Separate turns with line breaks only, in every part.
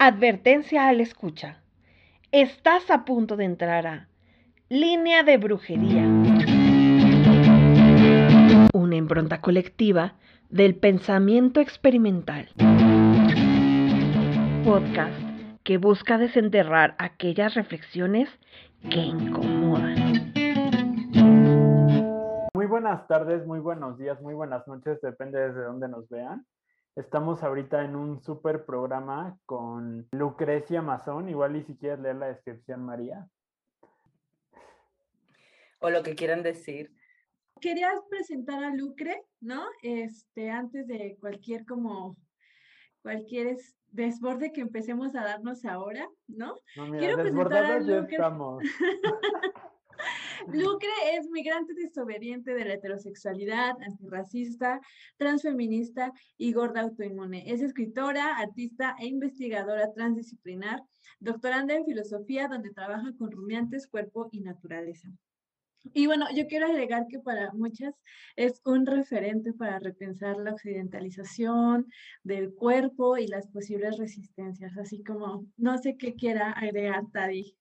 Advertencia al escucha. Estás a punto de entrar a Línea de Brujería. Una impronta colectiva del pensamiento experimental. Podcast que busca desenterrar aquellas reflexiones que incomodan.
Muy buenas tardes, muy buenos días, muy buenas noches, depende desde dónde nos vean. Estamos ahorita en un súper programa con Lucrecia Mazón. Igual y si quieres leer la descripción, María.
O lo que quieran decir.
Querías presentar a Lucre, ¿no? Este, antes de cualquier como cualquier desborde que empecemos a darnos ahora, ¿no?
no mira, Quiero presentar a Lucre.
Lucre es migrante desobediente de la heterosexualidad, antirracista, transfeminista y gorda autoinmune. Es escritora, artista e investigadora transdisciplinar, doctoranda en filosofía, donde trabaja con rumiantes, cuerpo y naturaleza. Y bueno, yo quiero agregar que para muchas es un referente para repensar la occidentalización del cuerpo y las posibles resistencias, así como no sé qué quiera agregar Tadi.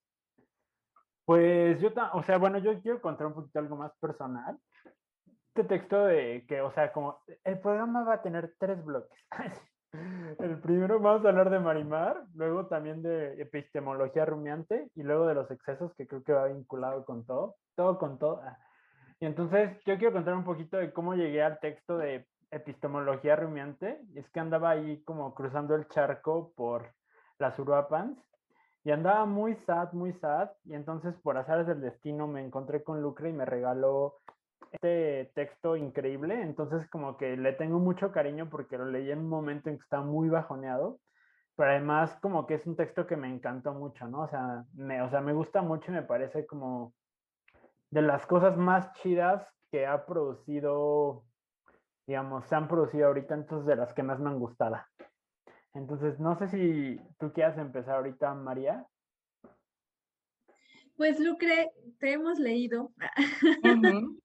Pues yo, o sea, bueno, yo quiero contar un poquito algo más personal. Este texto de que, o sea, como el programa va a tener tres bloques. El primero vamos a hablar de Marimar, luego también de epistemología rumiante y luego de los excesos que creo que va vinculado con todo, todo con todo. Ah. Y entonces yo quiero contar un poquito de cómo llegué al texto de epistemología rumiante. Es que andaba ahí como cruzando el charco por las Uruapans y andaba muy sad, muy sad. Y entonces, por azares del destino, me encontré con Lucre y me regaló este texto increíble. Entonces, como que le tengo mucho cariño porque lo leí en un momento en que estaba muy bajoneado. Pero además, como que es un texto que me encantó mucho, ¿no? O sea, me, o sea, me gusta mucho y me parece como de las cosas más chidas que ha producido, digamos, se han producido ahorita, entonces de las que más me han gustado. Entonces, no sé si tú quieras empezar ahorita, María.
Pues Lucre, te hemos leído.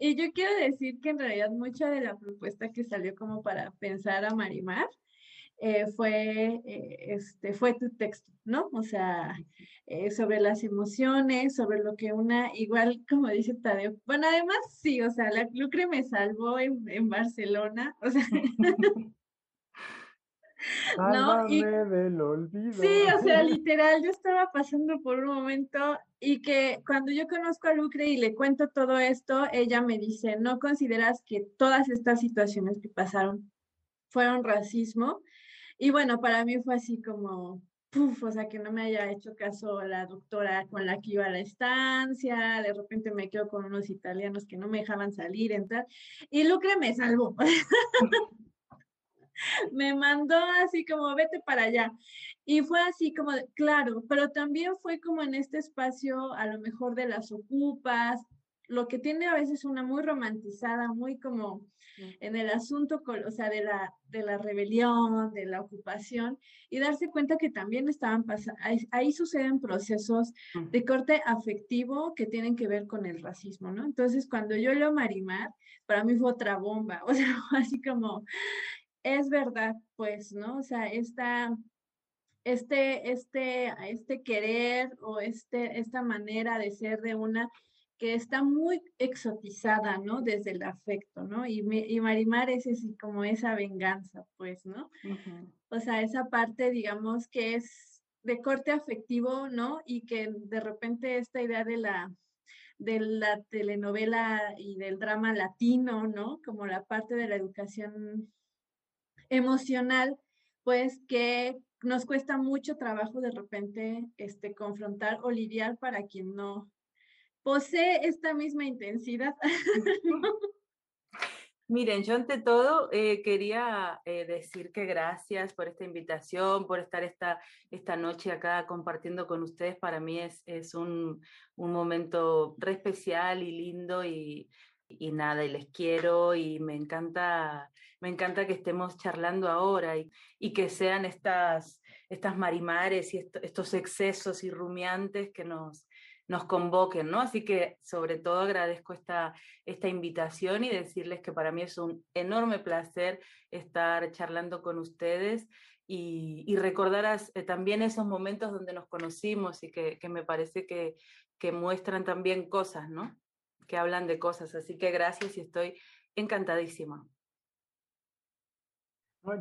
y yo quiero decir que en realidad mucha de la propuesta que salió como para pensar a Marimar eh, fue, eh, este, fue tu texto, ¿no? O sea, eh, sobre las emociones, sobre lo que una, igual como dice Tadeo, bueno, además sí, o sea, la Lucre me salvó en, en Barcelona, o sea,
¿no? Y, del olvido.
Sí, o sea, literal, yo estaba pasando por un momento y que cuando yo conozco a Lucre y le cuento todo esto, ella me dice, ¿no consideras que todas estas situaciones que pasaron fueron racismo? Y bueno, para mí fue así como, puf, o sea, que no me haya hecho caso la doctora con la que iba a la estancia, de repente me quedo con unos italianos que no me dejaban salir, entrar, y Lucre me salvó. me mandó así como, vete para allá. Y fue así como, claro, pero también fue como en este espacio, a lo mejor de las ocupas, lo que tiene a veces una muy romantizada, muy como en el asunto, o sea, de la, de la rebelión, de la ocupación, y darse cuenta que también estaban pasando, ahí, suceden procesos de corte afectivo que tienen que ver con el racismo, ¿no? Entonces, cuando yo leo Marimar, para mí fue otra bomba, o sea, así como, es verdad, pues, ¿no? O sea, esta, este, este, este querer o este, esta manera de ser de una que está muy exotizada, ¿no? Desde el afecto, ¿no? Y, y Marimar es así como esa venganza, pues, ¿no? O sea, esa parte, digamos, que es de corte afectivo, ¿no? Y que de repente esta idea de la, de la telenovela y del drama latino, ¿no? Como la parte de la educación emocional, pues que nos cuesta mucho trabajo de repente este, confrontar o lidiar para quien no posee esta misma intensidad.
Miren, yo ante todo eh, quería eh, decir que gracias por esta invitación, por estar esta, esta noche acá compartiendo con ustedes. Para mí es, es un, un momento re especial y lindo y, y nada, y les quiero y me encanta, me encanta que estemos charlando ahora y, y que sean estas, estas marimares y estos excesos y rumiantes que nos, nos convoquen, ¿no? Así que sobre todo agradezco esta, esta invitación y decirles que para mí es un enorme placer estar charlando con ustedes y, recordaras eh, también esos momentos donde nos conocimos y que, me parece que, que, muestran también cosas, ¿no? Que hablan de cosas. Así que gracias y estoy encantadísima.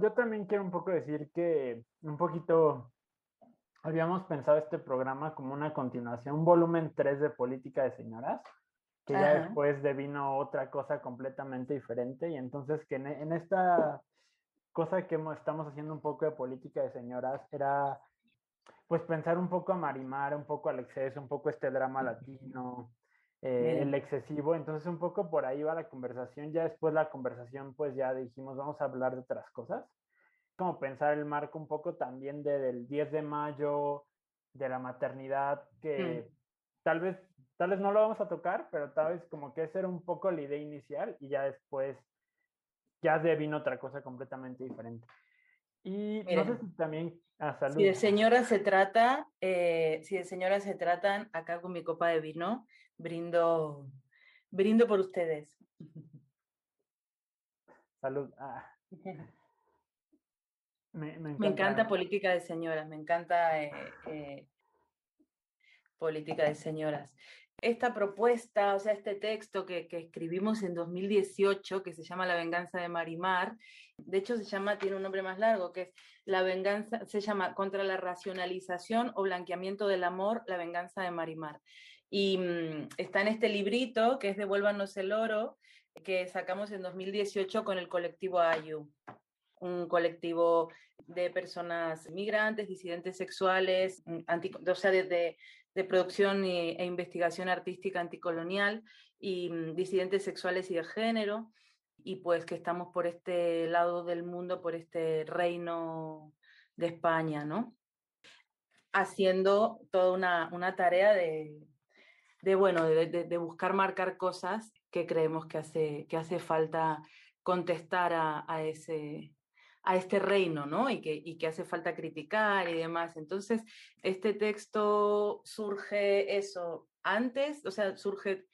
yo también quiero un poco decir que un poquito habíamos pensado este programa como una continuación, un volumen 3 de política de señoras, que ya después devino otra cosa completamente diferente y entonces que en esta cosa que estamos haciendo un poco de política de señoras era pues pensar un poco a Marimar, un poco al exceso, un poco este drama latino, eh, el excesivo, entonces un poco por ahí va la conversación, ya después la conversación pues ya dijimos vamos a hablar de otras cosas, como pensar el marco un poco también de, del 10 de mayo, de la maternidad, que mm. tal vez tal vez no lo vamos a tocar, pero tal vez como que esa era un poco la idea inicial y ya después ya de vino otra cosa completamente diferente. Y no sé si también... Ah,
si de señoras se trata, eh, si de señoras se tratan, acá con mi copa de vino, brindo, brindo por ustedes.
Salud. Ah.
Me, me, encanta. política de señoras, me encanta eh, eh, política de señoras esta propuesta, o sea, este texto que, escribimos en 2018, que se llama La venganza de Marimar, de hecho se llama, tiene un nombre más largo, que es La venganza, se llama Contra la racionalización o blanqueamiento del amor, La venganza de Marimar. Y mm, está en este librito, que es Devuélvanos el oro, que sacamos en 2018 con el colectivo AYU un colectivo de personas migrantes, disidentes sexuales, mm, o sea, desde de producción e investigación artística anticolonial y mm, disidentes sexuales y de género, y pues que estamos por este lado del mundo, por este reino de España, ¿no? Haciendo toda una, tarea de, bueno, de, buscar marcar cosas que creemos que hace, que hace falta contestar a ese, a este reino, ¿no? Y que, y que hace falta criticar y demás. Entonces, este texto surge eso antes, o sea, surge,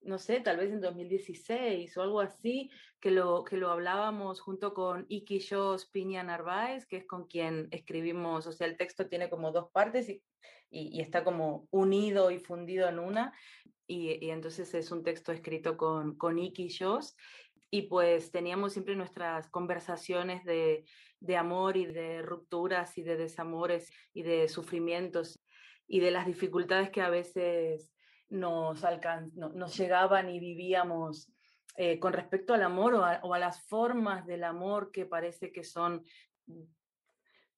no sé, tal vez en 2016 o algo así, que lo, que lo hablábamos junto con Iki Shos Piña Narváez, que es con quien escribimos, o sea, el texto tiene como dos partes y, y, está como unido y fundido en una. Y, y, entonces es un texto escrito con, con Iki Shos y pues teníamos siempre nuestras conversaciones de, amor y de rupturas y de desamores y de sufrimientos y de las dificultades que a veces nos, nos llegaban y vivíamos eh, con respecto al amor o o a, las formas del amor que parece que son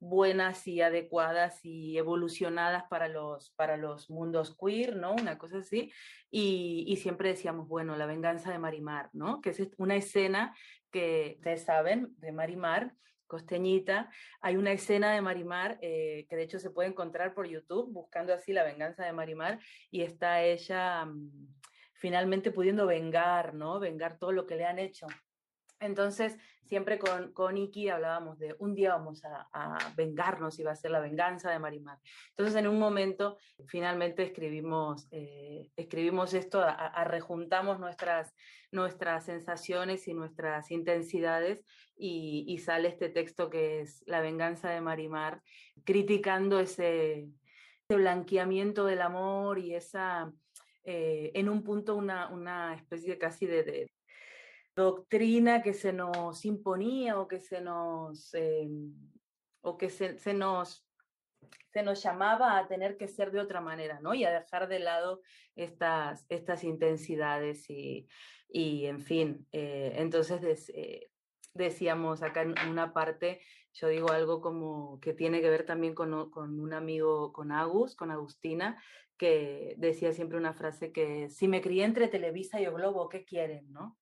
buenas y adecuadas y evolucionadas para los, para los mundos queer, ¿no? Una cosa así. Y, siempre decíamos, bueno, la venganza de Marimar, ¿no? Que es una escena que ustedes saben, de Marimar, costeñita. Hay una escena de Marimar eh, que de hecho se puede encontrar por YouTube buscando así la venganza de Marimar y está ella mm, finalmente pudiendo vengar, ¿no? Vengar todo lo que le han hecho. Entonces, siempre con, con Iki hablábamos de un día vamos a, vengarnos y va a ser la venganza de Marimar. Entonces, en un momento, finalmente escribimos, eh, escribimos esto, a, rejuntamos nuestras, nuestras sensaciones y nuestras intensidades y, sale este texto que es La venganza de Marimar, criticando ese, blanqueamiento del amor y esa... Eh, en un punto una, una especie casi de, doctrina que se nos imponía o que se nos, em, o que se, nos, se nos llamaba a tener que ser de otra manera, ¿no? Y a dejar de lado estas, estas intensidades y, y en fin, eh, entonces eh, decíamos acá en una parte, yo digo algo como que tiene que ver también con, con un amigo, con Agus, con Agustina, que decía siempre una frase que si me crié entre Televisa y O Globo, ¿qué quieren, no?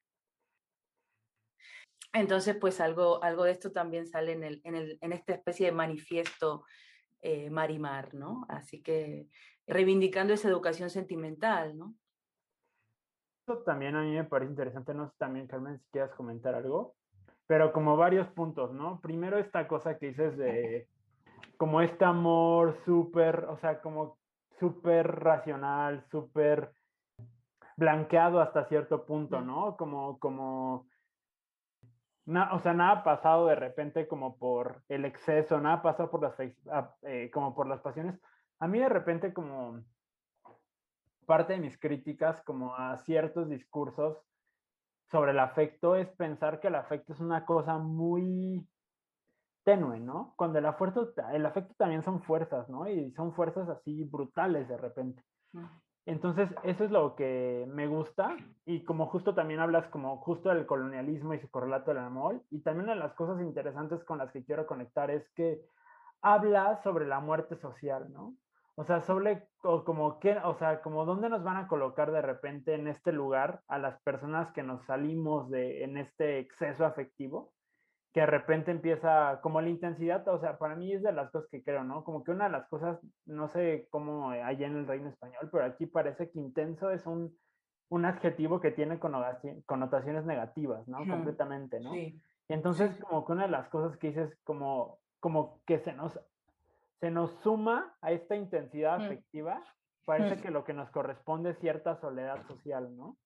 Entonces, pues algo, algo de esto también sale en, el, en, el, en esta especie de manifiesto eh, Marimar, ¿no? Así que reivindicando esa educación sentimental, ¿no?
Esto también a mí me parece interesante, no sé también, Carmen, si quieras comentar algo, pero como varios puntos, ¿no? Primero esta cosa que dices de como este amor súper, o sea, como súper racional, súper blanqueado hasta cierto punto, ¿no? Como, como o sea, nada pasado de repente como por el exceso, nada pasado por las, eh, como por las pasiones. A mí de repente como parte de mis críticas como a ciertos discursos sobre el afecto es pensar que el afecto es una cosa muy tenue, ¿no? Cuando el afecto, el afecto también son fuerzas, ¿no? Y son fuerzas así brutales de repente. Entonces, eso es lo que me gusta y como justo también hablas como justo del colonialismo y su correlato del amor y también una de las cosas interesantes con las que quiero conectar es que habla sobre la muerte social, ¿no? O sea, sobre como que, o sea, como dónde nos van a colocar de repente en este lugar a las personas que nos salimos de en este exceso afectivo que de repente empieza como la intensidad, o sea, para mí es de las cosas que creo, ¿no? Como que una de las cosas, no sé cómo allá en el reino español, pero aquí parece que intenso es un, un adjetivo que tiene connotaciones negativas, ¿no? Completamente, ¿no? Sí. Y entonces como que una de las cosas que dices como, como que se nos, se nos suma a esta intensidad afectiva, parece que lo que nos corresponde es cierta soledad social, ¿no?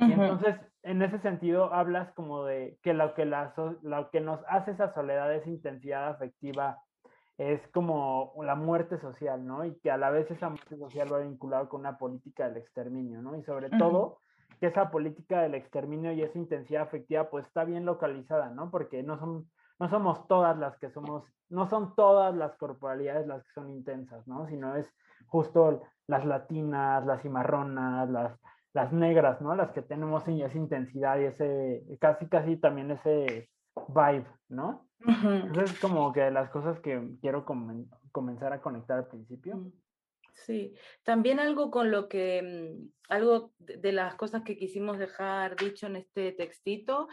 Y entonces, en ese sentido, hablas como de que lo que, la, lo que nos hace esa soledad, esa intensidad afectiva, es como la muerte social, ¿no? Y que a la vez esa muerte social va vinculado con una política del exterminio, ¿no? Y sobre todo, que esa política del exterminio y esa intensidad afectiva, pues está bien localizada, ¿no? Porque no son, no somos todas las que somos, no son todas las corporalidades las que son intensas, ¿no? Sino es justo las latinas, las cimarronas, las las negras, ¿no? Las que tenemos esa intensidad y ese, casi, casi también ese vibe, ¿no? Entonces, es como que las cosas que quiero comenzar a conectar al principio. Mm,
sí, también algo con lo que, mm, algo de las cosas que quisimos dejar dicho en este textito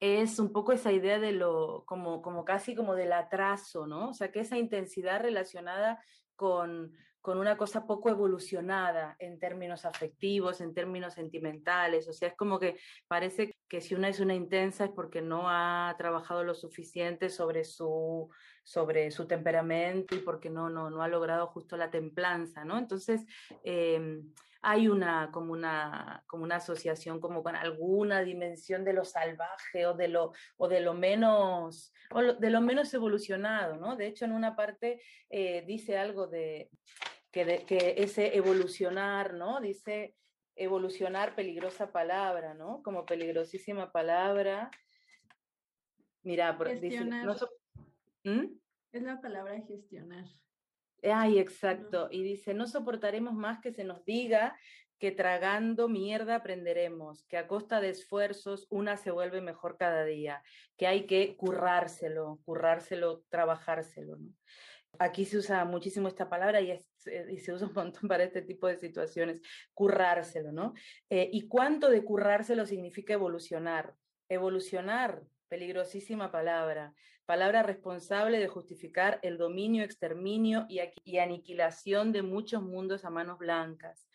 es un poco esa idea de lo, como, como casi como del atraso, ¿no? O sea, que esa intensidad relacionada con, con una cosa poco evolucionada en términos afectivos, en términos sentimentales. O sea, es como que parece que si una es una intensa es porque no ha trabajado lo suficiente sobre su, sobre su temperamento y porque no, no, no ha logrado justo la templanza, ¿no? Entonces, em, hay una como, una como una asociación como con alguna dimensión de lo salvaje o de lo, o de lo menos o de lo menos evolucionado, ¿no? De hecho, en una parte eh, dice algo de que, que ese evolucionar, ¿no? Dice evolucionar, peligrosa palabra, ¿no? Como peligrosísima palabra. Mira, dice,
¿Mm? Es la palabra gestionar.
Ay, exacto. Y dice, no soportaremos más que se nos diga que tragando mierda aprenderemos, que a costa de esfuerzos una se vuelve mejor cada día, que hay que currárselo, currárselo, trabajárselo. ¿no? Aquí se usa muchísimo esta palabra y, y, se usa un montón para este tipo de situaciones, currárselo, ¿no? Eh, ¿Y cuánto de currárselo significa evolucionar? Evolucionar, peligrosísima palabra, palabra responsable de justificar el dominio, exterminio y, aniquilación de muchos mundos a manos blancas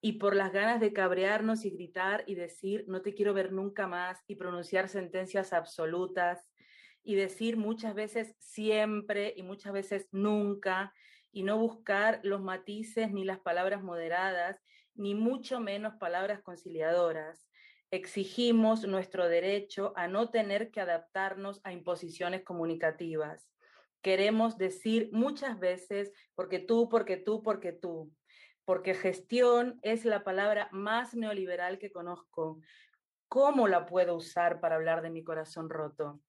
y por las ganas de cabrearnos y gritar y decir no te quiero ver nunca más y pronunciar sentencias absolutas y decir muchas veces siempre y muchas veces nunca y no buscar los matices ni las palabras moderadas, ni mucho menos palabras conciliadoras. Exigimos nuestro derecho a no tener que adaptarnos a imposiciones comunicativas. Queremos decir muchas veces porque tú, porque tú, porque tú, porque gestión es la palabra más neoliberal que conozco. ¿Cómo la puedo usar para hablar de mi corazón roto?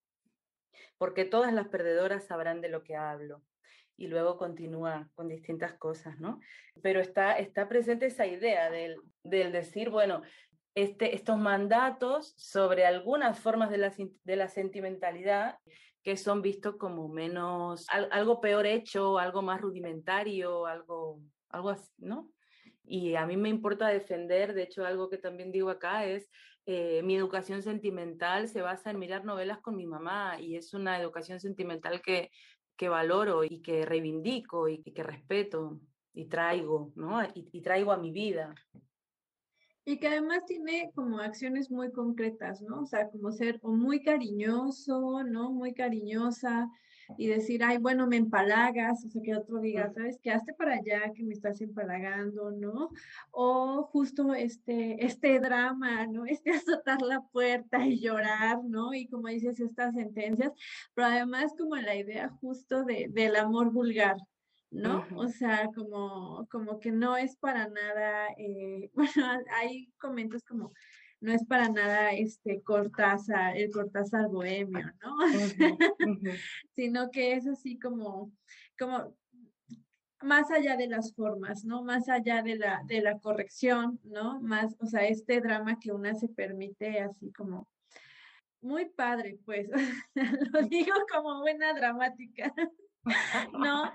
porque todas las perdedoras sabrán de lo que hablo. Y luego continúa con distintas cosas, ¿no? Pero está, está presente esa idea del, del decir, bueno, este, estos mandatos sobre algunas formas de la, de la sentimentalidad que son vistos como menos, algo peor hecho, algo más rudimentario, algo, algo así, ¿no? Y a mí me importa defender, de hecho algo que también digo acá es eh, mi educación sentimental se basa en mirar novelas con mi mamá y es una educación sentimental que, que valoro y que reivindico y, que respeto y traigo, ¿no? Y, traigo a mi vida.
Y que además tiene como acciones muy concretas, ¿no? O sea, como ser muy cariñoso, ¿no? Muy cariñosa, y decir, ay, bueno, me empalagas, o sea, que otro diga, ¿sabes? Que hazte para allá, que me estás empalagando, ¿no? O justo este, este drama, ¿no? Este azotar la puerta y llorar, ¿no? Y como dices, estas sentencias, pero además como la idea justo de, del amor vulgar, ¿no? O sea, como, como que no es para nada, eh, bueno, hay comentarios como, no es para nada este Cortázar, el Cortázar bohemio, ¿no? Sino que es así como, como más allá de las formas, ¿no? Más allá de la, de la corrección, ¿no? Más, o sea, este drama que una se permite así como muy padre, pues, lo digo como buena dramática. ¿no?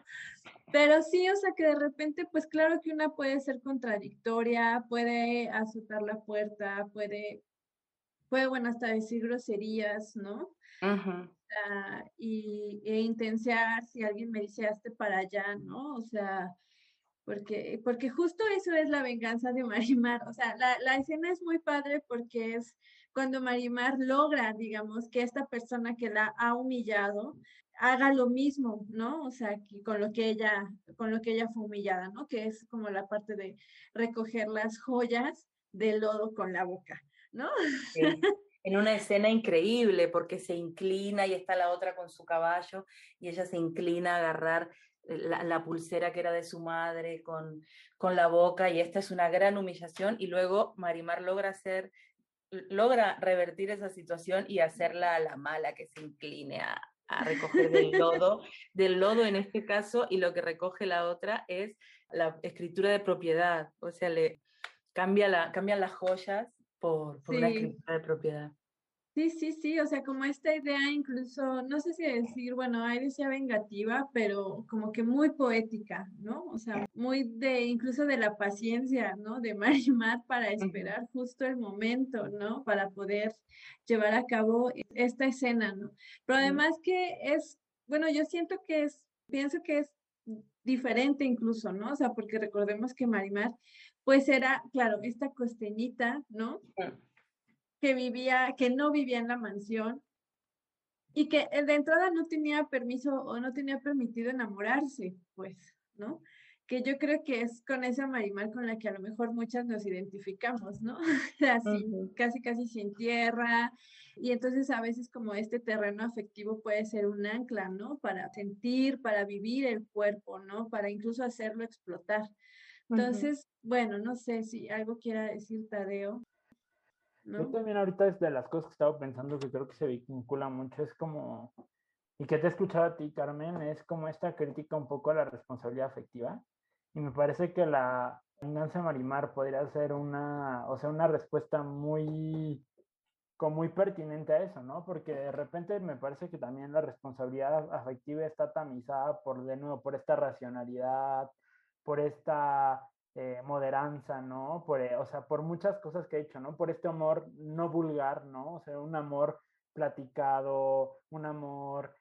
Pero sí, o sea que de repente, pues claro que una puede ser contradictoria, puede azotar la puerta, puede, puede, bueno, hasta decir groserías, ¿no? y, e intensiar si alguien me dice hazte para allá, ¿no? O sea, porque, porque justo eso es la venganza de Marimar. O sea, la, la escena es muy padre porque es cuando Marimar logra, digamos, que esta persona que la ha humillado haga lo mismo, ¿no? O sea, que con lo que ella, con lo que ella fue humillada, ¿no? Que es como la parte de recoger las joyas del lodo con la boca, ¿no?
En una escena increíble porque se inclina y está la otra con su caballo y ella se inclina a agarrar la, la, pulsera que era de su madre con, con la boca y esta es una gran humillación y luego Marimar logra hacer logra revertir esa situación y hacerla a la mala que se incline a, a recoger del lodo, del lodo en este caso, y lo que recoge la otra es la escritura de propiedad, o sea, le cambia la, cambian las joyas por, por una escritura de propiedad.
Sí, sí, sí, o sea, como esta idea incluso, no sé si decir, bueno, ahí decía vengativa, pero como que muy poética, ¿no? O sea, muy de, incluso de la paciencia, ¿no? De Marimar para esperar justo el momento, ¿no? Para poder llevar a cabo esta escena, ¿no? Pero además que es, bueno, yo siento que es, pienso que es diferente incluso, ¿no? O sea, porque recordemos que Marimar, pues era, claro, esta costeñita, ¿no? Que vivía, que no vivía en la mansión y que eh, de entrada no tenía permiso o no tenía permitido enamorarse, pues, ¿no? Que yo creo que es con esa Marimar con la que a lo mejor muchas nos identificamos, ¿no? Así, casi, casi sin tierra. Y entonces a veces como este terreno afectivo puede ser un ancla, ¿no? Para sentir, para vivir el cuerpo, ¿no? Para incluso hacerlo explotar. Entonces, bueno, no sé si algo quiera decir Tadeo.
Yo también ahorita es de las cosas que estaba pensando que creo que se vincula mucho, es como, y que te he escuchado a ti, Carmen, es como esta crítica un poco a la responsabilidad afectiva. Y me parece que la venganza Marimar podría ser una, o sea, una respuesta muy, como muy pertinente a eso, ¿no? Porque de repente me parece que también la responsabilidad afectiva está tamizada por, de nuevo, por esta racionalidad, por esta eh, moderanza, ¿no? Por, eh, o sea, por muchas cosas que he hecho, ¿no? Por este amor no vulgar, ¿no? O sea, un amor platicado, un amor,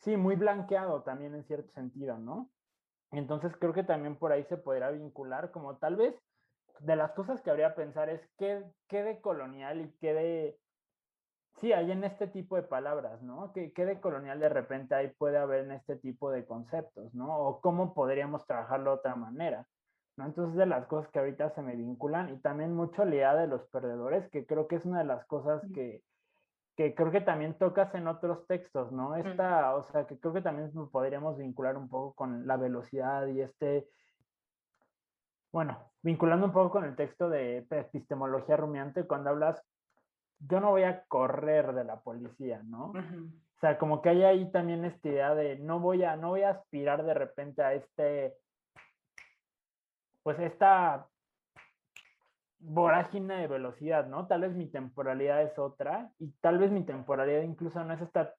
sí, muy blanqueado también en cierto sentido, ¿no? Entonces creo que también por ahí se podrá vincular como tal vez de las cosas que habría que pensar es qué, qué de colonial y qué de... Sí, hay en este tipo de palabras, ¿no? ¿Qué, ¿Qué de colonial de repente ahí puede haber en este tipo de conceptos, ¿no? O cómo podríamos trabajarlo de otra manera. ¿No? Entonces, de las cosas que ahorita se me vinculan y también mucho la idea de los perdedores, que creo que es una de las cosas que, que creo que también tocas en otros textos, ¿no? Esta, o sea, que creo que también podríamos vincular un poco con la velocidad y este, bueno, vinculando un poco con el texto de epistemología rumiante, cuando hablas, yo no voy a correr de la policía, ¿no? O sea, como que hay ahí también esta idea de no voy a, no voy a aspirar de repente a este pues esta vorágine de velocidad, ¿no? Tal vez mi temporalidad es otra y tal vez mi temporalidad incluso no es esta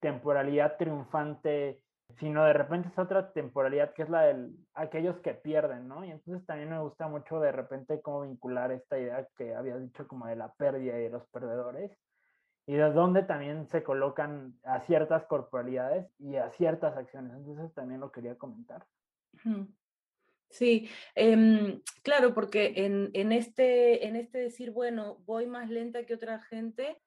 temporalidad triunfante, sino de repente es otra temporalidad que es la de aquellos que pierden, ¿no? Y entonces también me gusta mucho de repente cómo vincular esta idea que había dicho como de la pérdida y de los perdedores y de dónde también se colocan a ciertas corporalidades y a ciertas acciones. Entonces también lo quería comentar.
Sí, em, claro, porque en, en, este, en este decir, bueno, voy más lenta que otra gente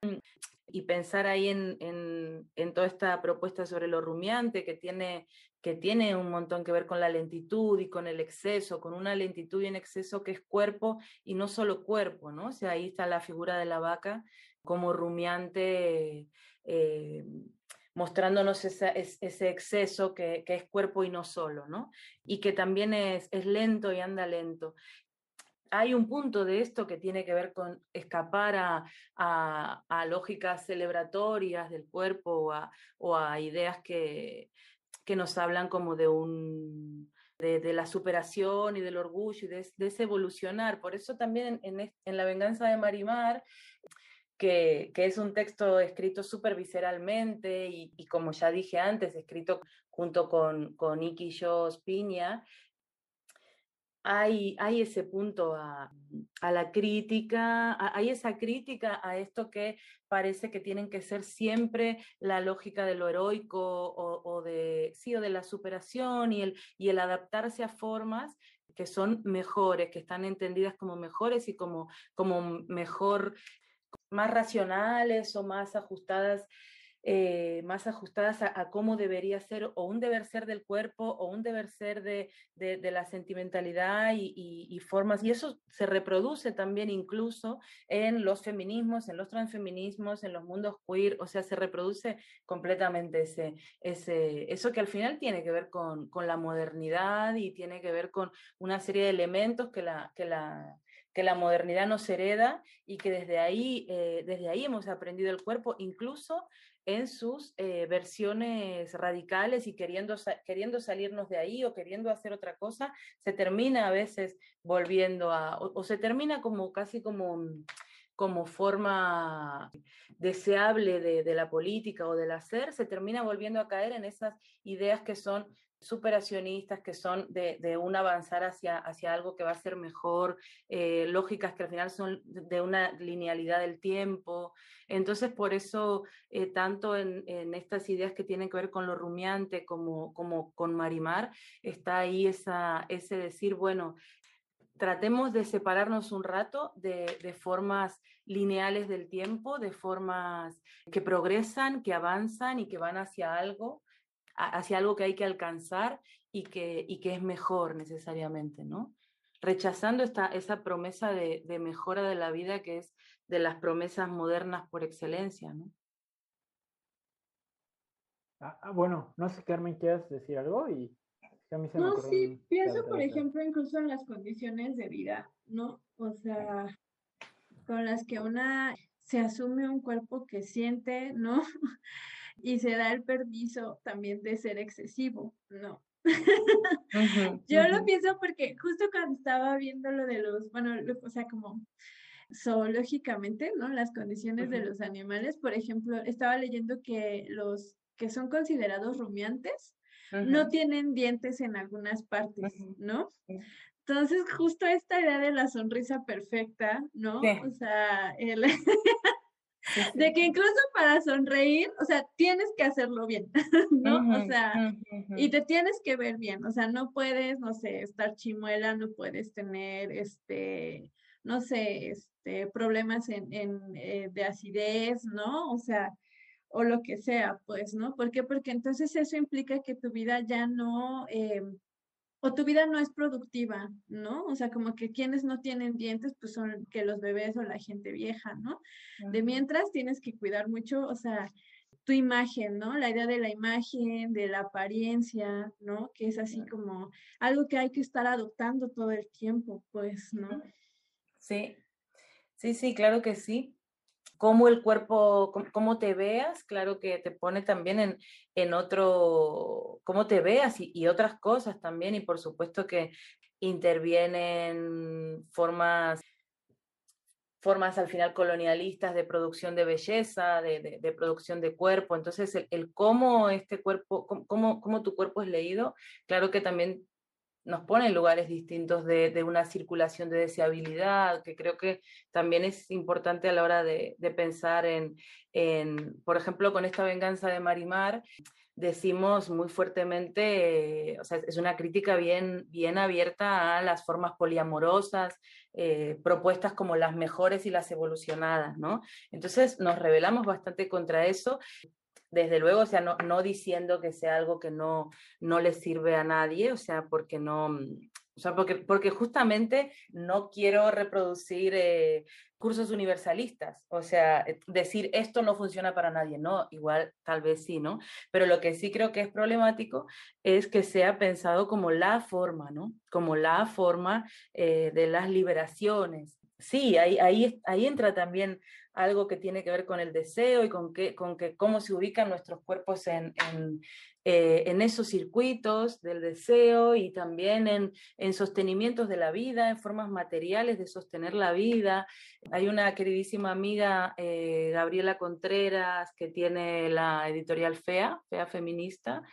y pensar ahí en, en, en toda esta propuesta sobre lo rumiante que tiene, que tiene un montón que ver con la lentitud y con el exceso, con una lentitud y un exceso que es cuerpo y no solo cuerpo, ¿no? O sea, ahí está la figura de la vaca como rumiante. Eh, mostrándonos ese exceso que, que, es cuerpo y no solo, ¿no? Y que también es, es lento y anda lento hay un punto de esto que tiene que ver con escapar a, a, a lógicas celebratorias del cuerpo o a, o a ideas que, que, nos hablan como de un de, de, la superación y del orgullo y de, de ese evolucionar. Por eso también en, en, en La venganza de Marimar que, es un texto escrito súper visceralmente y, como ya dije antes, escrito junto con, con Iki Jos Piña, hay, hay, ese punto a, la crítica, hay esa crítica a esto que parece que tienen que ser siempre la lógica de lo heroico o, o, de, sí, o de la superación y el, y el adaptarse a formas que son mejores, que están entendidas como mejores y como, como mejor más racionales o más ajustadas, eh, más ajustadas a, cómo debería ser o un deber ser del cuerpo o un deber ser de, de, de la sentimentalidad y, y, y, formas. Y eso se reproduce también incluso en los feminismos, en los transfeminismos, en los mundos queer, o sea, se reproduce completamente ese, ese, eso que al final tiene que ver con, con la modernidad y tiene que ver con una serie de elementos que la, que la que la modernidad nos hereda y que desde ahí, eh, desde ahí hemos aprendido el cuerpo, incluso en sus eh, versiones radicales y queriendo, queriendo salirnos de ahí o queriendo hacer otra cosa, se termina a veces volviendo a, o, se termina como casi como como forma deseable de, de, la política o del hacer, se termina volviendo a caer en esas ideas que son superacionistas, que son de, un avanzar hacia, hacia, algo que va a ser mejor, eh, lógicas que al final son de una linealidad del tiempo. Entonces, por eso, eh, tanto en, estas ideas que tienen que ver con lo rumiante como, como con Marimar, está ahí esa, ese decir, bueno, tratemos de separarnos un rato de, formas lineales del tiempo, de formas que progresan, que avanzan y que van hacia algo, hacia algo que hay que alcanzar y que, y que es mejor necesariamente, ¿no? Rechazando esta, esa promesa de, de, mejora de la vida que es de las promesas modernas por excelencia, ¿no?
Ah, bueno, no sé, Carmen, ¿quieres decir algo? Y
no, sí, pienso, por ejemplo, incluso en las condiciones de vida, ¿no? O sea, con las que una se asume un cuerpo que siente, ¿no? y se da el permiso también de ser excesivo, ¿no? Uh -huh, Yo uh -huh. lo pienso porque justo cuando estaba viendo lo de los, bueno, o sea, como zoológicamente, ¿no? Las condiciones uh -huh. de los animales, por ejemplo, estaba leyendo que los que son considerados rumiantes, no tienen dientes en algunas partes, uh -huh. ¿no? Entonces, justo esta idea de la sonrisa perfecta, ¿no? Sí. O sea, el sí, sí. de que incluso para sonreír, o sea, tienes que hacerlo bien, ¿no? Uh -huh. O sea, y te tienes que ver bien, o sea, no puedes, no sé, estar chimuela, no puedes tener, este, no sé, este, problemas en, en eh, de acidez, ¿no? O sea, o lo que sea, pues, ¿no? ¿Por qué? Porque entonces eso implica que tu vida ya no, eh, o tu vida no es productiva, ¿no? O sea, como que quienes no tienen dientes, pues son que los bebés o la gente vieja, ¿no? De mientras tienes que cuidar mucho, o sea, tu imagen, ¿no? La idea de la imagen, de la apariencia, ¿no? Que es así como algo que hay que estar adoptando todo el tiempo, pues, ¿no?
Sí, sí, sí, claro que sí cómo el cuerpo, cómo te veas, claro que te pone también en, en otro, cómo te veas y, otras cosas también, y por supuesto que intervienen formas formas al final colonialistas de producción de belleza, de producción de cuerpo. Entonces, el, el, cómo este cuerpo, cómo, cómo tu cuerpo es leído, claro que también nos pone en lugares distintos de, una circulación de deseabilidad, que creo que también es importante a la hora de, pensar en, en, por ejemplo, con esta venganza de Marimar, decimos muy fuertemente, o sea, es una crítica bien, bien abierta a las formas poliamorosas, eh, propuestas como las mejores y las evolucionadas, ¿no? Entonces nos rebelamos bastante contra eso desde luego, o sea, no, diciendo que sea algo que no, no le sirve a nadie, o sea, porque no, o sea, porque, porque justamente no quiero reproducir eh, cursos universalistas, o sea, eh, decir esto no funciona para nadie, no, igual tal vez sí, ¿no? Pero lo que sí creo que es problemático es que sea pensado como la forma, ¿no? Como la forma eh, de las liberaciones. Sí, ahí, ahí, ahí entra también algo que tiene que ver con el deseo y con, que, con que cómo se ubican nuestros cuerpos en, eh, en esos circuitos del deseo y también en, en, sostenimientos de la vida, en formas materiales de sostener la vida. Hay una queridísima amiga, eh, Gabriela Contreras, que tiene la editorial FEA, FEA Feminista,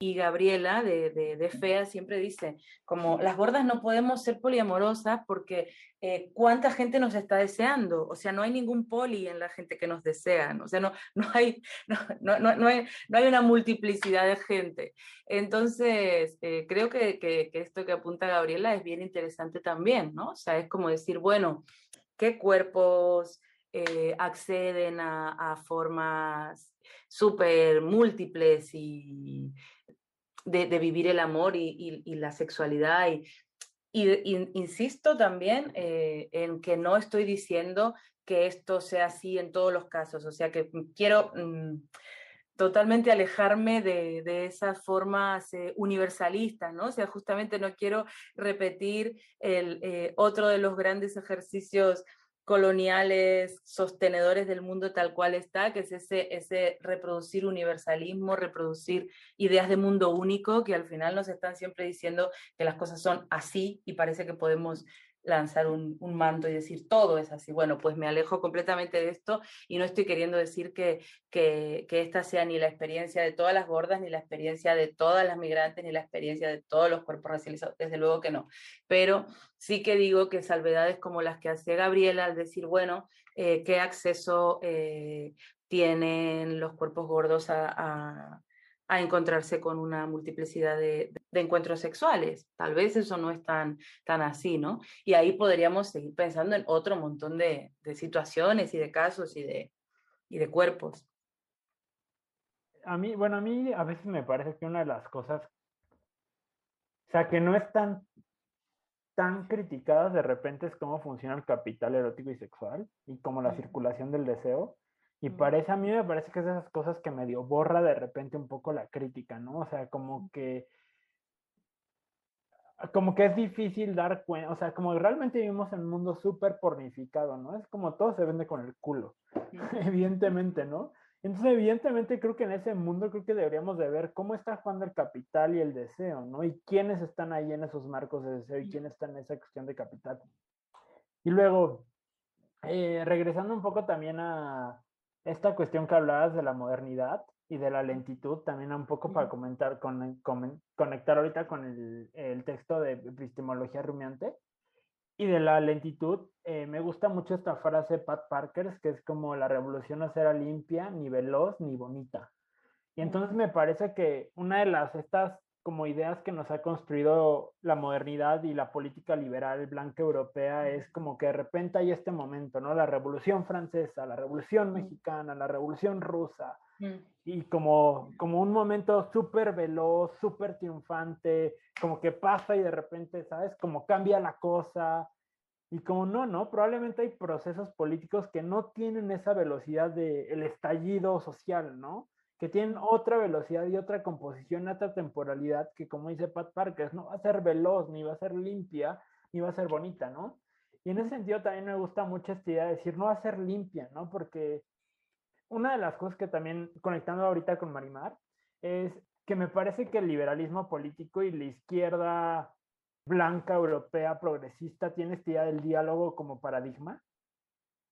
y Gabriela de, de, FEA siempre dice, como las gordas no podemos ser poliamorosas porque eh, cuánta gente nos está deseando, o sea, no hay ningún poli en la gente que nos desean, o sea, no, no, hay, no, no, no hay, no hay una multiplicidad de gente. Entonces, eh, creo que, que, que esto que apunta Gabriela es bien interesante también, ¿no? O sea, es como decir, bueno, ¿qué cuerpos eh, acceden a, a formas súper múltiples y, de, vivir el amor y, la sexualidad. Y, insisto también eh, en que no estoy diciendo que esto sea así en todos los casos, o sea que quiero mm, totalmente alejarme de, esas formas eh, universalistas, ¿no? O sea, justamente no quiero repetir el, eh, otro de los grandes ejercicios coloniales, sostenedores del mundo tal cual está, que es ese, ese reproducir universalismo, reproducir ideas de mundo único, que al final nos están siempre diciendo que las cosas son así y parece que podemos lanzar un, un, manto y decir todo es así. Bueno, pues me alejo completamente de esto y no estoy queriendo decir que, que, esta sea ni la experiencia de todas las gordas, ni la experiencia de todas las migrantes, ni la experiencia de todos los cuerpos racializados. Desde luego que no. Pero sí que digo que salvedades como las que hace Gabriela al decir, bueno, eh, qué acceso eh, tienen los cuerpos gordos a a encontrarse con una multiplicidad de, de, encuentros sexuales. Tal vez eso no es tan, tan así, ¿no? Y ahí podríamos seguir pensando en otro montón de, de situaciones y de casos y de, y de cuerpos.
A mí, bueno, a mí a veces me parece que una de las cosas, o sea, que no es tan, tan criticadas de repente es cómo funciona el capital erótico y sexual y como la circulación del deseo y parece, a mí me parece que es de esas cosas que medio borra de repente un poco la crítica, ¿no? O sea, como que, como que es difícil dar cuenta, o sea, como realmente vivimos en un mundo súper pornificado, ¿no? Es como todo se vende con el culo, evidentemente, ¿no? Entonces, evidentemente, creo que en ese mundo creo que deberíamos de ver cómo está jugando el capital y el deseo, ¿no? Y quiénes están ahí en esos marcos de deseo y quiénes están en esa cuestión de capital. Y luego, eh, regresando un poco también a, esta cuestión que hablabas de la modernidad y de la lentitud, también un poco para comentar, con, con, conectar ahorita con el, el, texto de epistemología rumiante y de la lentitud, eh, me gusta mucho esta frase de Pat Parker, que es como la revolución no será limpia, ni veloz, ni bonita. Y entonces me parece que una de las, estas como ideas que nos ha construido la modernidad y la política liberal blanca europea es como que de repente hay este momento, ¿no? La revolución francesa, la revolución mexicana, la revolución rusa. Y como, como un momento súper veloz, súper triunfante, como que pasa y de repente, ¿sabes? Como cambia la cosa. Y como no, ¿no? Probablemente hay procesos políticos que no tienen esa velocidad del el estallido social, ¿no? que tienen otra velocidad y otra composición, otra temporalidad, que como dice Pat Parker, no va a ser veloz, ni va a ser limpia, ni va a ser bonita, ¿no? Y en ese sentido también me gusta mucho esta idea de decir, no va a ser limpia, ¿no? Porque una de las cosas que también, conectando ahorita con Marimar, es que me parece que el liberalismo político y la izquierda blanca, europea, progresista, tiene esta idea del diálogo como paradigma.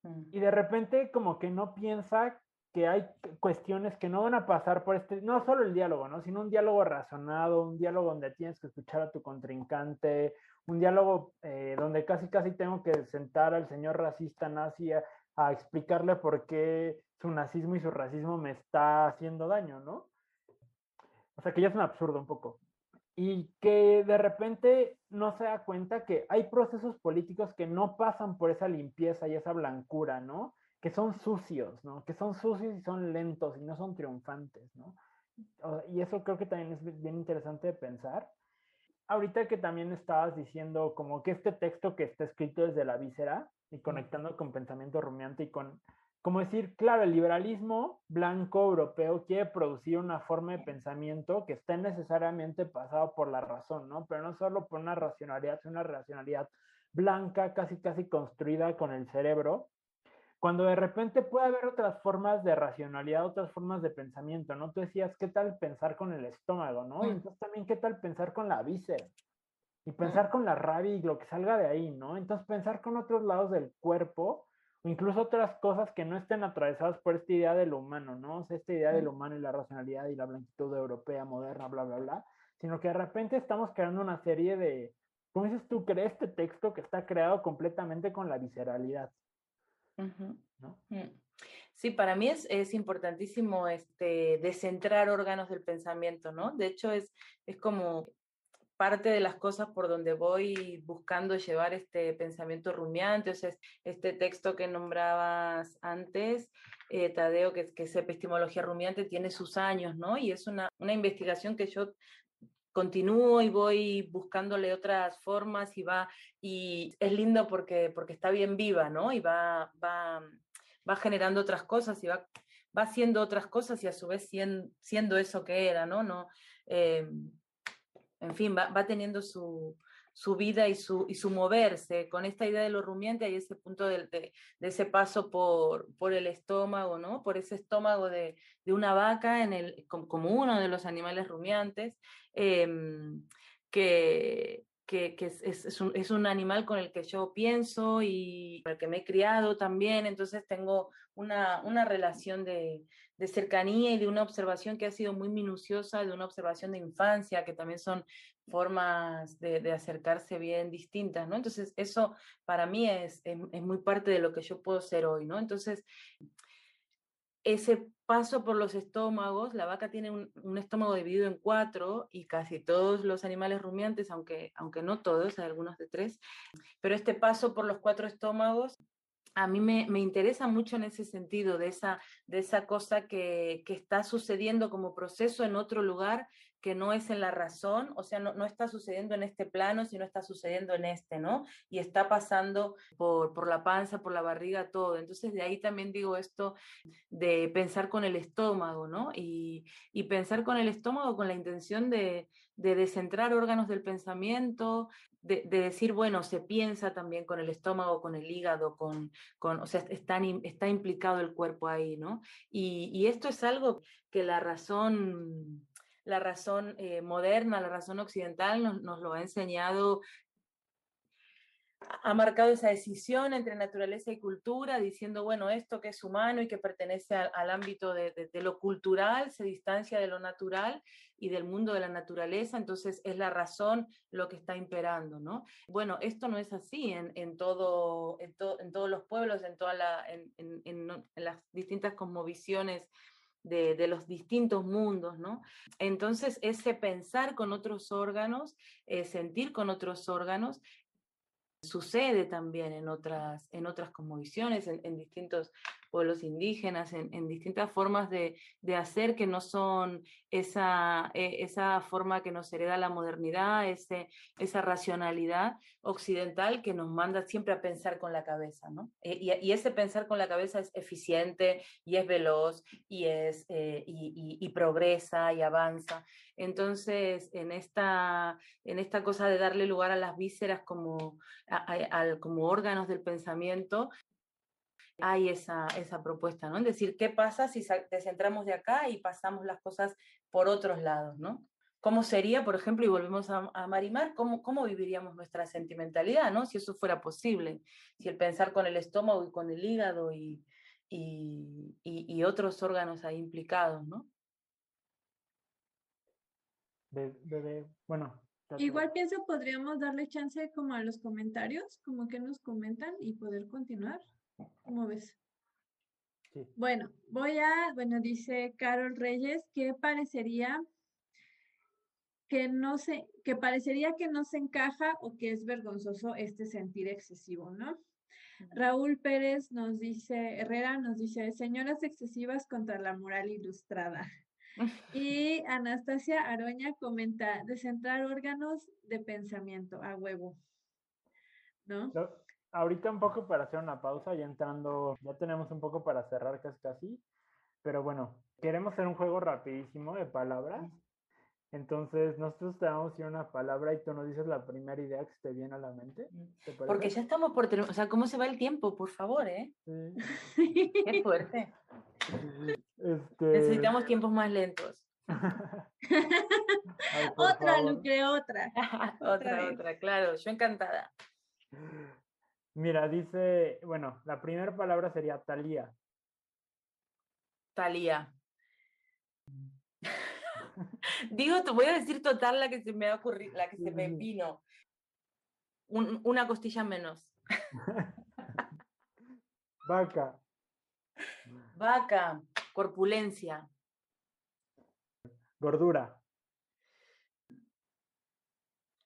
Mm. Y de repente como que no piensa que hay cuestiones que no van a pasar por este, no solo el diálogo, ¿no? Sino un diálogo razonado, un diálogo donde tienes que escuchar a tu contrincante, un diálogo eh, donde casi casi tengo que sentar al señor racista nazi a, a, explicarle por qué su nazismo y su racismo me está haciendo daño, ¿no? O sea, que ya es un absurdo un poco. Y que de repente no se da cuenta que hay procesos políticos que no pasan por esa limpieza y esa blancura, ¿no? Que son sucios, ¿no? Que son sucios y son lentos y no son triunfantes, ¿no? Y eso creo que también es bien interesante de pensar. Ahorita que también estabas diciendo como que este texto que está escrito desde la víscera y conectando con pensamiento rumiante y con como decir, claro, el liberalismo blanco europeo quiere producir una forma de pensamiento que esté necesariamente pasado por la razón, ¿no? Pero no solo por una racionalidad, sino una racionalidad blanca, casi casi construida con el cerebro, cuando de repente puede haber otras formas de racionalidad, otras formas de pensamiento, ¿no? Tú decías, ¿qué tal pensar con el estómago, ¿no? Y mm. entonces también, ¿qué tal pensar con la víscera? Y pensar con la rabia y lo que salga de ahí, ¿no? Entonces pensar con otros lados del cuerpo incluso otras cosas que no estén atravesadas por esta idea de lo humano, ¿no? O sea, esta idea de lo humano y la racionalidad y la blanquitud europea, moderna, bla, bla, bla, sino que de repente estamos creando una serie de, ¿cómo dices tú, crees este texto que está creado completamente con la visceralidad?
¿no? Mm. Sí, para mí es, es, importantísimo este, descentrar órganos del pensamiento, ¿no? De hecho, es, es como parte de las cosas por donde voy buscando llevar este pensamiento rumiante, o sea, este texto que nombrabas antes, eh, Tadeo, que, que, es epistemología rumiante, tiene sus años, ¿no? Y es una, una investigación que yo continúo y voy buscándole otras formas y va, y es lindo porque, porque está bien viva, ¿no? Y va, va, va generando otras cosas y va, va haciendo otras cosas y a su vez siendo, siendo eso que era, ¿no? eh, en fin, va, teniendo su, vida y su, y su moverse. Con esta idea de lo rumiante hay ese punto de, ese paso por, por, el estómago, ¿no? Por ese estómago de, una vaca en el, como, uno de los animales rumiantes, em, que, que, es, es, un, animal con el que yo pienso y con el que me he criado también, entonces tengo una, una relación de, de, cercanía y de una observación que ha sido muy minuciosa, de una observación de infancia, que también son formas de, acercarse bien distintas, ¿no? Entonces eso para mí es, es, muy parte de lo que yo puedo ser hoy, ¿no? Entonces ese paso por los estómagos, la vaca tiene un, estómago dividido en cuatro y casi todos los animales rumiantes, aunque, aunque no todos, hay algunos de tres, pero este paso por los cuatro estómagos a mí me, me, interesa mucho en ese sentido, de esa, de esa cosa que, que, está sucediendo como proceso en otro lugar que no es en la razón, o sea, no, no, está sucediendo en este plano, sino está sucediendo en este, ¿no? Y está pasando por, por la panza, por la barriga, todo. Entonces, de ahí también digo esto de pensar con el estómago, ¿no? Y, y pensar con el estómago con la intención de, de descentrar órganos del pensamiento, de, de, decir, bueno, se piensa también con el estómago, con el hígado, con, con o sea, está, está implicado el cuerpo ahí, ¿no? Y, y esto es algo que la razón la razón eh, moderna, la razón occidental nos, nos, lo ha enseñado, ha marcado esa decisión entre naturaleza y cultura, diciendo, bueno, esto que es humano y que pertenece al, ámbito de, lo cultural se distancia de lo natural y del mundo de la naturaleza, entonces es la razón lo que está imperando, ¿no? Bueno, esto no es así en, en todo, en, to, en, todos los pueblos, en, toda las distintas cosmovisiones de, de, los distintos mundos, ¿no? Entonces, ese pensar con otros órganos, eh, sentir con otros órganos, sucede también en otras, en otras cosmovisiones, en, en distintos pueblos indígenas, en, en distintas formas de, de, hacer que no son esa, eh, esa forma que nos hereda la modernidad, ese, esa racionalidad occidental que nos manda siempre a pensar con la cabeza, ¿no? Eh, y, y, ese pensar con la cabeza es eficiente y es veloz y, es, eh, y, y, progresa y avanza. Entonces, en esta, en esta cosa de darle lugar a las vísceras como, a, a, como órganos del pensamiento, hay esa, esa propuesta, ¿no? Es decir, ¿qué pasa si descentramos de acá y pasamos las cosas por otros lados, ¿no? ¿Cómo sería, por ejemplo, y volvemos a, a Marimar, cómo, cómo viviríamos nuestra sentimentalidad, ¿no? Si eso fuera posible, si el pensar con el estómago y con el hígado y, y, y, y otros órganos ahí implicados, ¿no?
Bebé, bueno.
Igual pienso, podríamos darle chance como a los comentarios, como que nos comentan y poder continuar. ¿Cómo ves?
Sí.
Bueno, voy a, bueno, dice Carol Reyes, ¿qué parecería que no se, que parecería que no se encaja o que es vergonzoso este sentir excesivo, ¿no? Raúl Pérez nos dice, Herrera nos dice, señoras excesivas contra la moral ilustrada. Y Anastasia Aroña comenta, descentrar órganos de pensamiento a huevo. ¿No?
Ahorita un poco para hacer una pausa, ya entrando, ya tenemos un poco para cerrar casi casi, pero bueno, queremos hacer un juego rapidísimo de palabras. Entonces, nosotros te damos una palabra y tú nos dices la primera idea que te viene a la mente.
Porque ya estamos por tener, o sea, ¿cómo se va el tiempo? Por favor, ¿eh? Sí. Qué fuerte. Este... Necesitamos tiempos más lentos.
otra, Lucre, otra.
otra, otra, claro, yo encantada.
Mira, dice, bueno, la primera palabra sería Talía.
Talía. Digo, te voy a decir total la que se me ha ocurrido, la que se me vino. una costilla menos.
Vaca.
Vaca, corpulencia.
Gordura.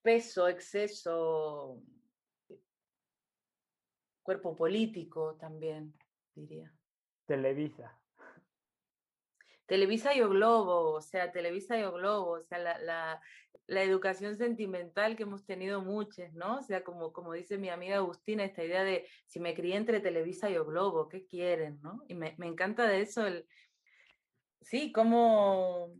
Peso, exceso, cuerpo político también, diría.
Televisa.
Televisa y o Globo, o sea, Televisa y o Globo, o sea, la, la, la, educación sentimental que hemos tenido muchos, ¿no? O sea, como, como dice mi amiga Agustina, esta idea de si me crié entre Televisa y o Globo, ¿qué quieren, no? Y me, me encanta de eso el, sí, como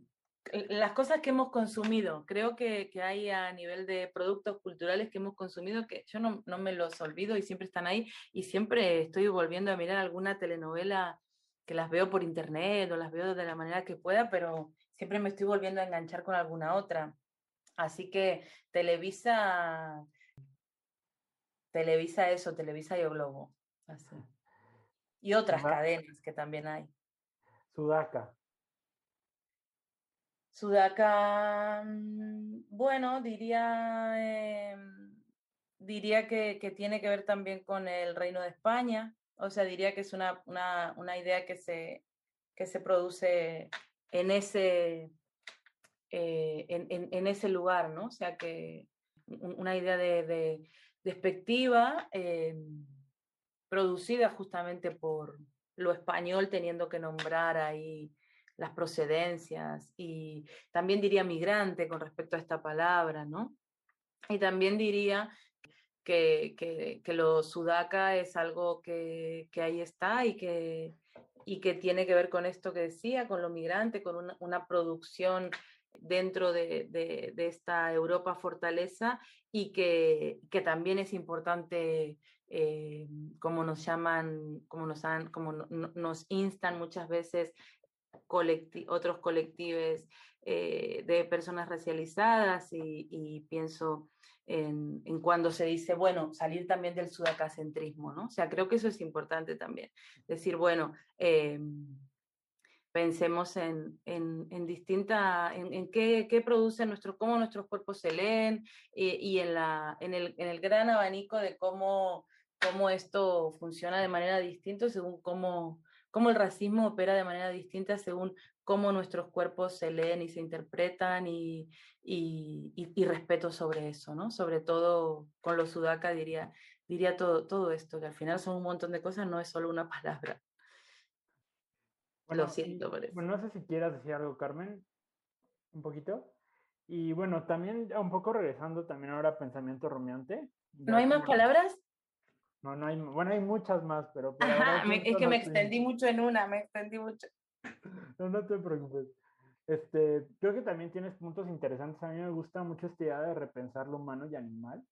las cosas que hemos consumido, creo que, que, hay a nivel de productos culturales que hemos consumido que yo no, no, me los olvido y siempre están ahí y siempre estoy volviendo a mirar alguna telenovela que las veo por internet o las veo de la manera que pueda, pero siempre me estoy volviendo a enganchar con alguna otra. Así que Televisa, Televisa eso, Televisa y o Globo. Así. Y otras cadenas que también hay.
Sudaca.
Sudaca, mm, bueno, diría, em, diría que, que, tiene que ver también con el Reino de España, o sea, diría que es una, una, una idea que se, que se produce en ese, eh, en, en, en, ese lugar, ¿no? O sea, que una idea de, de despectiva eh, producida justamente por lo español teniendo que nombrar ahí las procedencias y también diría migrante con respecto a esta palabra, ¿no? Y también diría que, que, lo sudaca es algo que, que, ahí está y que, y que tiene que ver con esto que decía, con lo migrante, con una, producción dentro de, de, esta Europa fortaleza y que, que también es importante, eh, como nos llaman, como nos, han, como no, nos instan muchas veces colecti otros colectivos eh, de personas racializadas y, y pienso en, en, cuando se dice, bueno, salir también del sudacacentrismo, ¿no? O sea, creo que eso es importante también. Decir, bueno, eh, pensemos en, en, en distinta, en, en qué, qué produce nuestro, cómo nuestros cuerpos se leen y, y en, la, el, en el gran abanico de cómo, cómo esto funciona de manera distinta según cómo cómo el racismo opera de manera distinta según cómo nuestros cuerpos se leen y se interpretan y, y, y, y respeto sobre eso, ¿no? Sobre todo con los sudaca diría, diría todo, todo esto, que al final son un montón de cosas, no es solo una palabra.
Bueno, Lo siento por eso. Bueno, no sé si quieras decir algo, Carmen, un poquito. Y bueno, también un poco regresando también ahora a pensamiento rumiante.
¿No hay más palabras?
No, no hay, bueno, hay muchas más, pero...
Ajá, me, es que me extendí mucho en una, me extendí mucho.
No, no te preocupes. Este, creo que también tienes puntos interesantes. A mí me gusta mucho esta idea de repensar lo humano y animal.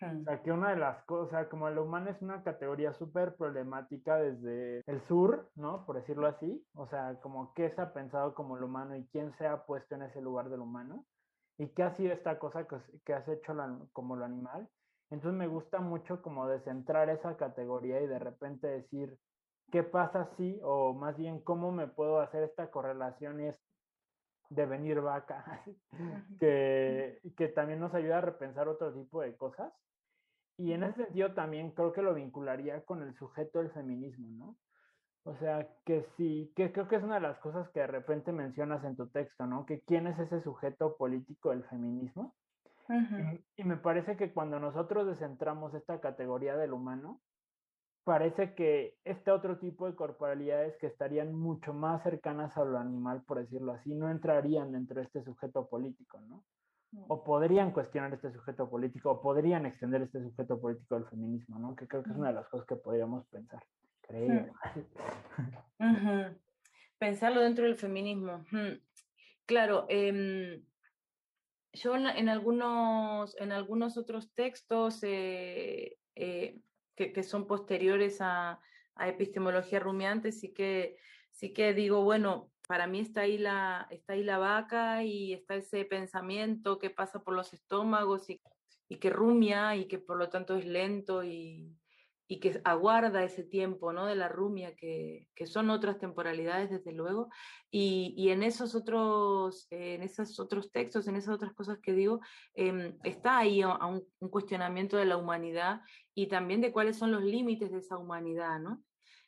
Hmm. O sea, que una de las cosas, como lo humano es una categoría súper problemática desde el sur, ¿no? Por decirlo así. O sea, como qué se ha pensado como lo humano y quién se ha puesto en ese lugar del humano. Y qué ha sido esta cosa que, que has hecho la, como lo animal. Entonces me gusta mucho como descentrar esa categoría y de repente decir, ¿qué pasa si, o más bien, cómo me puedo hacer esta correlación y es devenir vaca, que, que también nos ayuda a repensar otro tipo de cosas. Y en ese sentido también creo que lo vincularía con el sujeto del feminismo, ¿no? O sea, que sí, que creo que es una de las cosas que de repente mencionas en tu texto, ¿no? Que quién es ese sujeto político del feminismo. Y, y, me parece que cuando nosotros descentramos esta categoría del humano, parece que este otro tipo de corporalidades que estarían mucho más cercanas a lo animal, por decirlo así, no entrarían dentro de este sujeto político, ¿no? O podrían cuestionar este sujeto político, o podrían extender este sujeto político del feminismo, ¿no? Que creo que es una de las cosas que podríamos pensar, creo.
Pensarlo dentro del feminismo. Claro, eh, yo en, algunos, en algunos otros textos eh, eh, que, son posteriores a, epistemología rumiante, sí que, sí que digo, bueno, para mí está ahí, la, está ahí la vaca y está ese pensamiento que pasa por los estómagos y, y que rumia y que por lo tanto es lento y, y que aguarda ese tiempo ¿no? de la rumia, que, que son otras temporalidades, desde luego, y, y en, esos otros, en esos otros textos, en esas otras cosas que digo, eh, está ahí un, cuestionamiento de la humanidad y también de cuáles son los límites de esa humanidad, ¿no?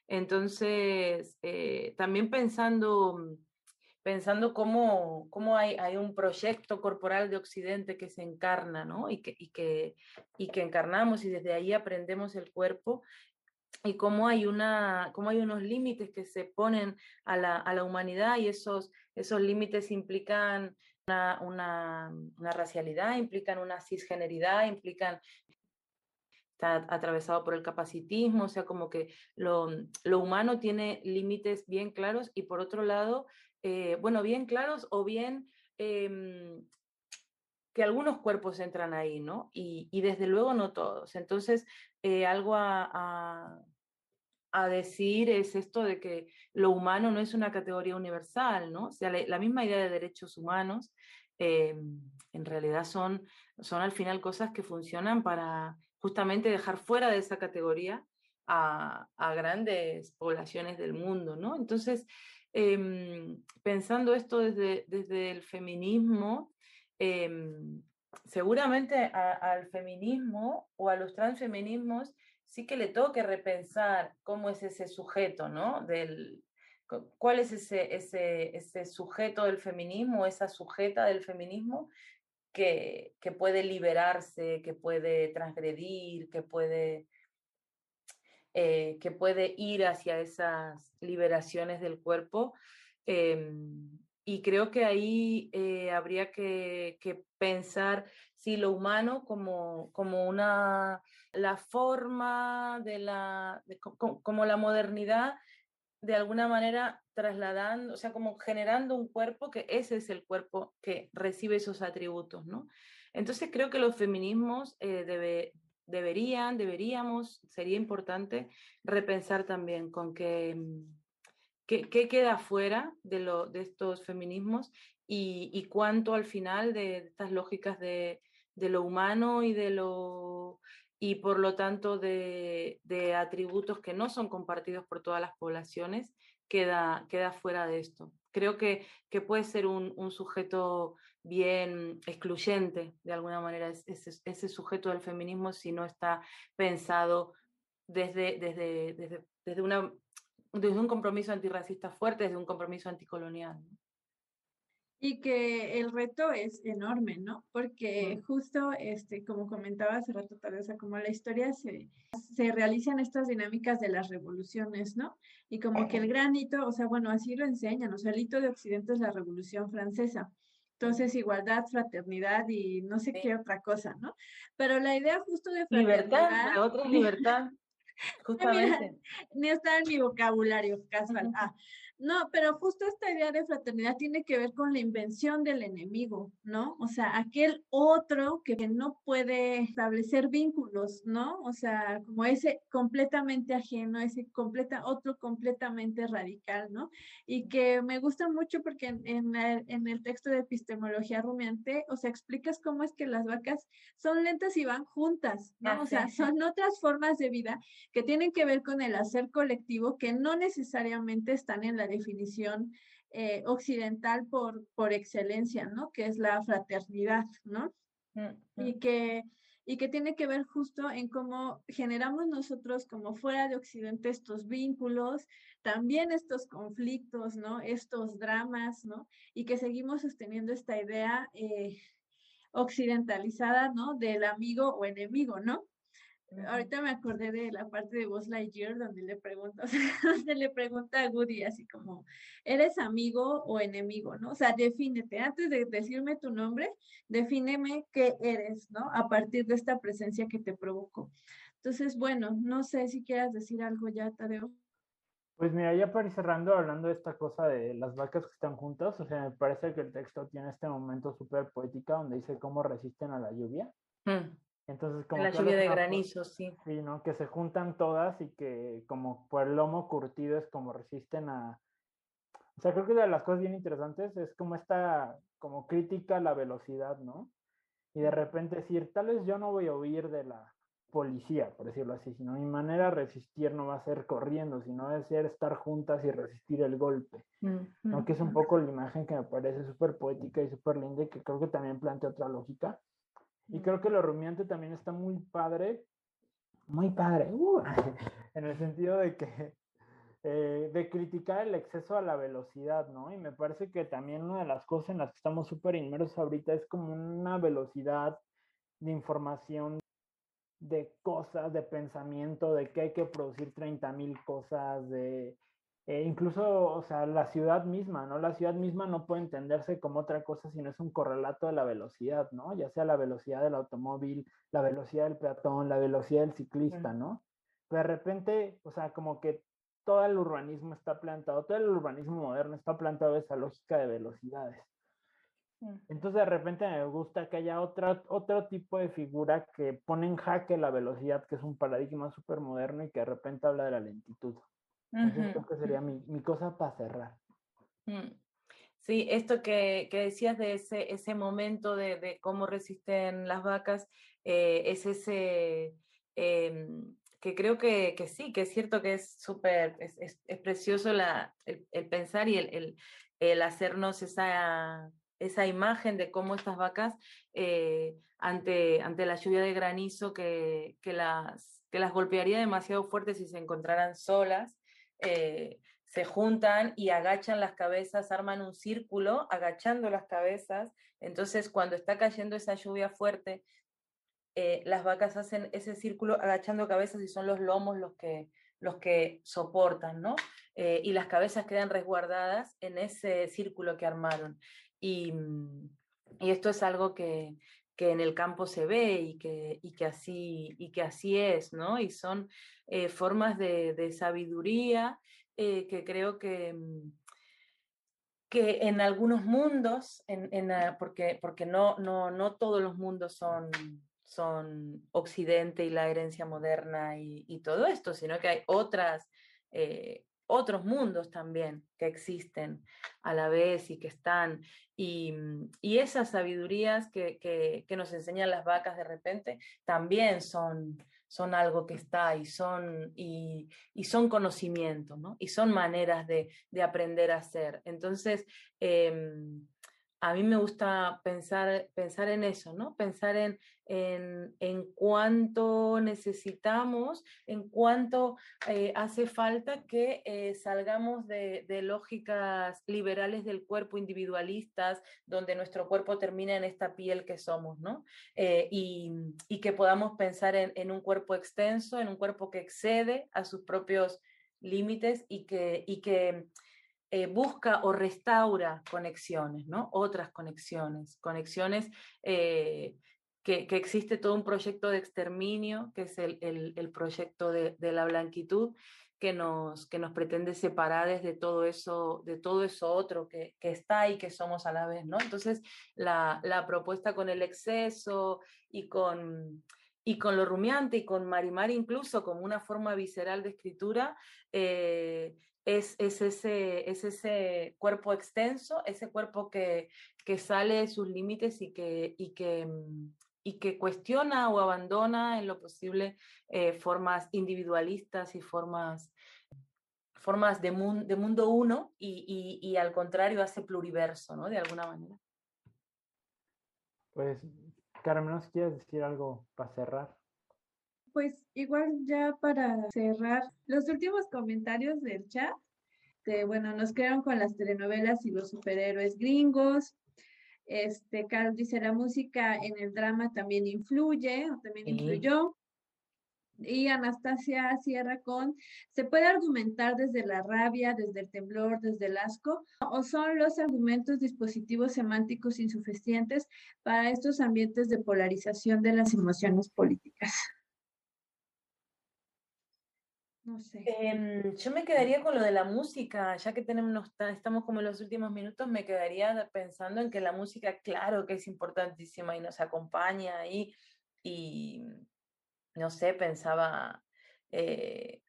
Entonces, eh, también pensando pensando cómo, cómo hay, hay, un proyecto corporal de Occidente que se encarna, ¿no? Y que, y, que, y que encarnamos y desde ahí aprendemos el cuerpo y cómo hay, una, cómo hay unos límites que se ponen a la, a la humanidad y esos, esos límites implican una, una, una, racialidad, implican una cisgeneridad, implican está atravesado por el capacitismo, o sea, como que lo, lo humano tiene límites bien claros y por otro lado, eh, bueno, bien claros o bien eh, que algunos cuerpos entran ahí, ¿no? Y, desde luego no todos. Entonces, eh, algo a, decir es esto de que lo humano no es una categoría universal, ¿no? O sea, la, la misma idea de derechos humanos em, en realidad son, son al final cosas que funcionan para justamente dejar fuera de esa categoría a, a grandes poblaciones del mundo, ¿no? Entonces, eh, pensando esto desde, desde el feminismo, eh, seguramente al feminismo o a los transfeminismos sí que le toque repensar cómo es ese sujeto, ¿no? Del, ¿Cuál es ese, ese, ese sujeto del feminismo, esa sujeta del feminismo que, que puede liberarse, que puede transgredir, que puede, eh, que puede ir hacia esas liberaciones del cuerpo. Eh, y creo que ahí eh, habría que, pensar si lo humano como, como una, la forma de la, como la modernidad de alguna manera trasladando, o sea, como generando un cuerpo que ese es el cuerpo que recibe esos atributos, ¿no? Entonces creo que los feminismos eh, debe, deberían, deberíamos, sería importante repensar también con qué, qué, qué queda fuera de, lo, de estos feminismos y, y cuánto al final de estas lógicas de, de lo humano y de lo y por lo tanto de, de, atributos que no son compartidos por todas las poblaciones, queda, queda fuera de esto. Creo que, que puede ser un, un, sujeto bien excluyente, de alguna manera, ese, ese, sujeto del feminismo si no está pensado desde, desde, desde, desde, una, desde un compromiso antirracista fuerte, desde un compromiso anticolonial.
Y que el reto es enorme, ¿no? Porque justo, este, como comentaba hace rato, tal vez, como la historia se, se realizan estas dinámicas de las revoluciones, ¿no? Y como que el gran hito, o sea, bueno, así lo enseñan, o sea, el hito de Occidente es la Revolución Francesa. Entonces, igualdad, fraternidad y no sé sí. qué otra cosa, ¿no? Pero la idea justo de
fraternidad... Libertad, la otra libertad. Justamente.
Mira, ni está en mi vocabulario casual. Ah, no, pero justo esta idea de fraternidad tiene que ver con la invención del enemigo, ¿no? O sea, aquel otro que no puede establecer vínculos, ¿no? O sea, como ese completamente ajeno, ese completa, otro completamente radical, ¿no? Y que me gusta mucho porque en, en, el, en el texto de epistemología rumiante, o sea, explicas cómo es que las vacas son lentas y van juntas, ¿no? O sea, son otras formas de vida que tienen que ver con el hacer colectivo que no necesariamente están en la definición eh, occidental por, por excelencia, ¿no? Que es la fraternidad, ¿no? Mm -hmm. Y que y que tiene que ver justo en cómo generamos nosotros como fuera de Occidente estos vínculos, también estos conflictos, ¿no? Estos dramas, ¿no? Y que seguimos sosteniendo esta idea eh, occidentalizada, ¿no? Del amigo o enemigo, ¿no? Ahorita me acordé de la parte de Buzz Lightyear donde le pregunta, donde le pregunta a Woody así como, ¿eres amigo o enemigo, no? O sea, defínete, antes de decirme tu nombre, defíneme qué eres, ¿no? A partir de esta presencia que te provocó. Entonces, bueno, no sé si quieras decir algo ya, Tadeo.
Pues mira, ya para ir cerrando, hablando de esta cosa de las vacas que están juntas, o sea, me parece que el texto tiene este momento súper poética donde dice cómo resisten a la lluvia.
Mm.
Entonces, como
La lluvia de
como-
granizo, sí.
Sí, ¿no? Que se juntan todas y que como por el lomo curtido es como resisten a... O sea, creo que una de las cosas bien interesantes es como esta, como crítica a la velocidad, ¿no? Y de repente decir, tal vez yo no voy a huir de la policía, por decirlo así, sino mi manera de resistir no va a ser corriendo, sino va a ser estar juntas y resistir el golpe, ¿no? Que es un poco la imagen que me parece súper poética y súper linda y que creo que también plantea otra lógica. Y creo que lo rumiante también está muy padre, muy padre, uh, en el sentido de que, eh, de criticar el exceso a la velocidad, ¿no? Y me parece que también una de las cosas en las que estamos súper inmersos ahorita es como una velocidad de información, de cosas, de pensamiento, de que hay que producir 30 mil cosas, de eh, incluso, o sea, la ciudad misma, ¿no? La ciudad misma no puede entenderse como otra cosa si no es un correlato de la velocidad, ¿no? Ya sea la velocidad del automóvil, la velocidad del peatón, la velocidad del ciclista, ¿no? Pero de repente, o sea, como que todo el urbanismo está plantado, todo el urbanismo moderno está plantado esa lógica de velocidades. Entonces de repente me gusta que haya otra, otro tipo de figura que pone en jaque la velocidad, que es un paradigma súper moderno y que de repente habla de la lentitud. Entonces creo que sería mi, mi cosa para cerrar.
Mm. Sí, esto que, que decías de ese, ese momento de, de cómo resisten las vacas, eh, es ese em, que creo que, que sí, que es cierto que es súper, es, es- es precioso la, el, el pensar y el, el- el hacernos esa, esa imagen de cómo estas vacas eh, ante, ante la lluvia de granizo que, que las, que las golpearía demasiado fuerte si se encontraran solas, eh, se juntan y agachan las cabezas, arman un círculo agachando las cabezas. Entonces, cuando está cayendo esa lluvia fuerte, eh, las vacas hacen ese círculo agachando cabezas y son los lomos los que, los que soportan, ¿no? Eh, y las cabezas quedan resguardadas en ese círculo que armaron. Y, mm, y esto es algo que, que en el campo se ve y que, y que, así, y que así es, ¿no? Y son eh, formas de, sabiduría eh, que creo que, mm, que en algunos mundos, en, en, ah, porque, porque no, no, no todos los mundos son, son Occidente y la herencia moderna y, y todo esto, sino que hay otras, eh, otros mundos también que existen a la vez y que están. Y, y esas sabidurías que, que, nos enseñan las vacas de repente también son, son algo que está y son, y, y son conocimiento, ¿no? Y son maneras de, de aprender a hacer. Entonces, eh, a mí me gusta pensar, pensar en eso, ¿no? Pensar en, en, en cuánto necesitamos, en cuánto eh, hace falta que eh, salgamos de, de, lógicas liberales del cuerpo, individualistas, donde nuestro cuerpo termina en esta piel que somos, ¿no? Eh, y, y, que podamos pensar en, en, un cuerpo extenso, en un cuerpo que excede a sus propios límites y que... Y que eh, busca o restaura conexiones, ¿no? Otras conexiones, conexiones eh, que, existe todo un proyecto de exterminio, que es el, el, proyecto de, la blanquitud, que nos, que nos pretende separar de todo eso, de todo eso otro que, que está y que somos a la vez, ¿no? Entonces, la, la propuesta con el exceso y con, y con lo rumiante y con Marimar incluso como una forma visceral de escritura, eh, es, es, ese, es ese cuerpo extenso, ese cuerpo que, que sale de sus límites y que, y, que, y que cuestiona o abandona en lo posible eh, formas individualistas y formas, formas de, mun, de mundo uno y, y, y, al contrario hace pluriverso, ¿no? De alguna manera.
Pues Carmen, ¿nos quieres decir algo para cerrar?
Pues igual ya para cerrar, los últimos comentarios del chat, de, bueno, nos quedaron con las telenovelas y los superhéroes gringos. Este, Carl dice, la música en el drama también influye, o también influyó. Y Anastasia cierra con, se puede argumentar desde la rabia, desde el temblor, desde el asco, o son los argumentos dispositivos semánticos insuficientes para estos ambientes de polarización de las emociones políticas. No sé.
Em, yo me quedaría con lo de la música, ya que tenemos, estamos como en los últimos minutos, me quedaría pensando en que la música, claro que es importantísima y nos acompaña ahí, y no sé, pensaba eh,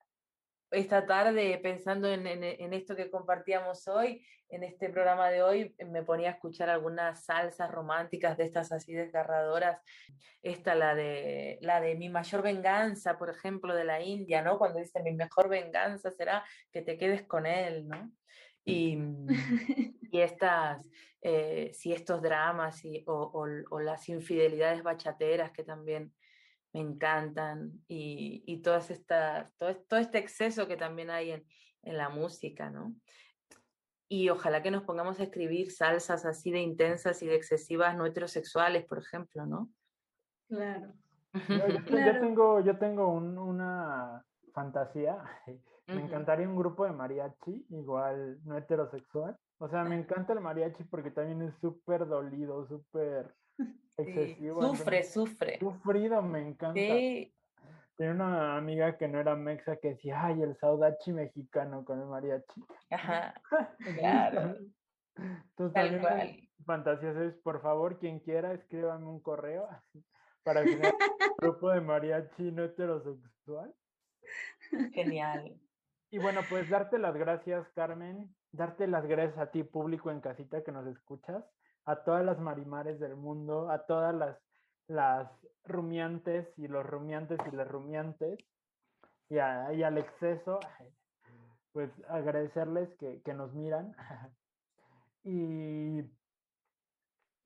esta tarde pensando en, en- en esto que compartíamos hoy, en este programa de hoy, me ponía a escuchar algunas salsas románticas de estas así desgarradoras. Esta, la de, la de Mi mayor venganza, por ejemplo, de la India, ¿no? Cuando dice mi mejor venganza será que te quedes con él, ¿no? Y, y estas, eh, sí, estos dramas y, o, o- o las infidelidades bachateras que también me encantan y, y todas estas, todo, todo este exceso que también hay en, en la música, ¿no? Y ojalá que nos pongamos a escribir salsas así de intensas y de excesivas no heterosexuales, por ejemplo, ¿no?
Claro.
Yo, yo- yo
Claro.
tengo, yo tengo un- una fantasía. Me encantaría un grupo de mariachi, igual no heterosexual. O sea, me encanta el mariachi porque también es súper dolido, súper excesivo.
Sufre, sufre.
Sufrido, me encanta.
Sí,
Tenía una amiga que no era mexa que decía, ay, el saudachi mexicano con el mariachi.
ajá, claro,
Entonces
tal
también
cual.
mi fantasía es, por favor, quien quiera, escríbame un correo para crear un grupo de mariachi no heterosexual.
Genial.
Y bueno, pues darte las gracias, Carmen, darte las gracias a ti, público en casita que nos escuchas, a todas las marimares del mundo, a todas las, las rumiantes y los rumiantes y las rumiantes, y, a- y al exceso, pues agradecerles que, que nos miran. Y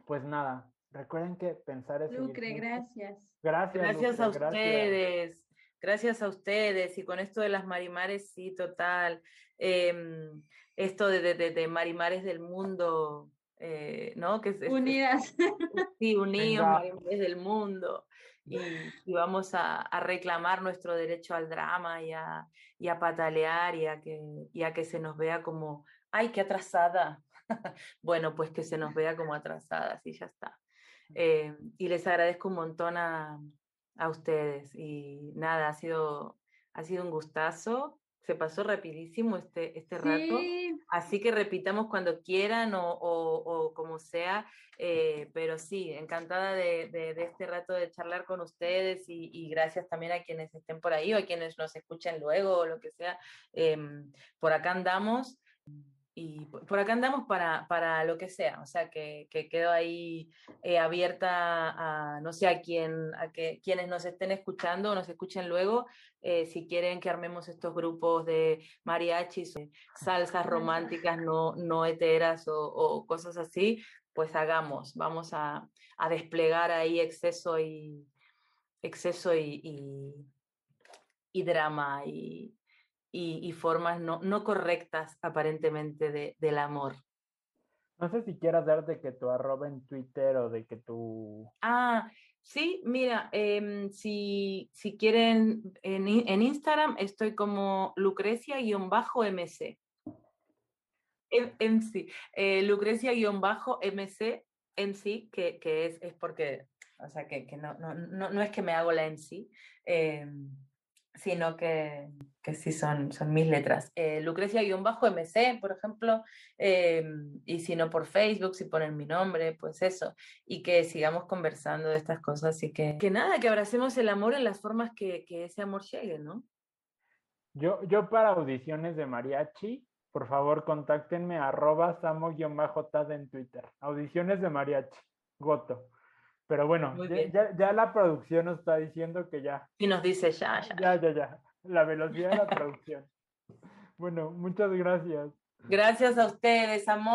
pues nada, recuerden que pensar es...
Lucre, gracias.
Gracias.
Gracias a
Lucre, gracias.
ustedes, gracias a ustedes. Y con esto de las marimares, sí, total. Em, esto de, de- de- de marimares del mundo, eh, ¿no? Que es, es-
Unidas.
sí, unidos, del mundo. Y, y vamos a, a reclamar nuestro derecho al drama y a, y a patalear y a, que, y a que se nos vea como, ay, qué atrasada. bueno, pues que se nos vea como atrasadas y ya está. Eh, y les agradezco un montón a, a ustedes. Y nada, ha sido, ha sido un gustazo. Se pasó rapidísimo este, este rato.
Sí,
Así que repitamos cuando quieran o, o- o como sea, eh, pero sí, encantada de, de- de este rato de charlar con ustedes y, y gracias también a quienes estén por ahí o a quienes nos escuchen luego o lo que sea. Em, por acá andamos y por acá andamos para, para lo que sea, o sea que, que quedo ahí eh, abierta a, no sé, a, quién, a que, quienes nos estén escuchando o nos escuchen luego, eh, si quieren que armemos estos grupos de mariachis, o salsas románticas no, no heteras o, o cosas así, pues hagamos, vamos a, a desplegar ahí exceso y exceso y, y, y drama y, y, y formas no, no correctas aparentemente de, del amor.
No sé si quieras darte que tu arroba en Twitter o de que tu...
Ah, sí, mira, em, si, si quieren, en, en Instagram estoy como Lucrecia-MC. Sí, eh, Lucrecia-MC, en sí, que, que es, es porque, o sea, que, que no, no, no, no es que me hago la en sí, em, sino que, que sí son, son mis letras. Eh, Lucrecia-MC, por ejemplo, em, y si no por Facebook, si ponen mi nombre, pues eso y que sigamos conversando de estas cosas y que, que nada, que abracemos el amor en las formas que, que ese amor llegue, ¿no?
Yo, yo para audiciones de mariachi, por favor contáctenme arroba samo-tad en Twitter. Audiciones de mariachi, goto. Pero bueno, ya- ya la producción nos está diciendo que ya,
Y nos dice ya, ya.
ya, ya, ya. La velocidad de la producción. Bueno, muchas gracias.
Gracias a ustedes, amor.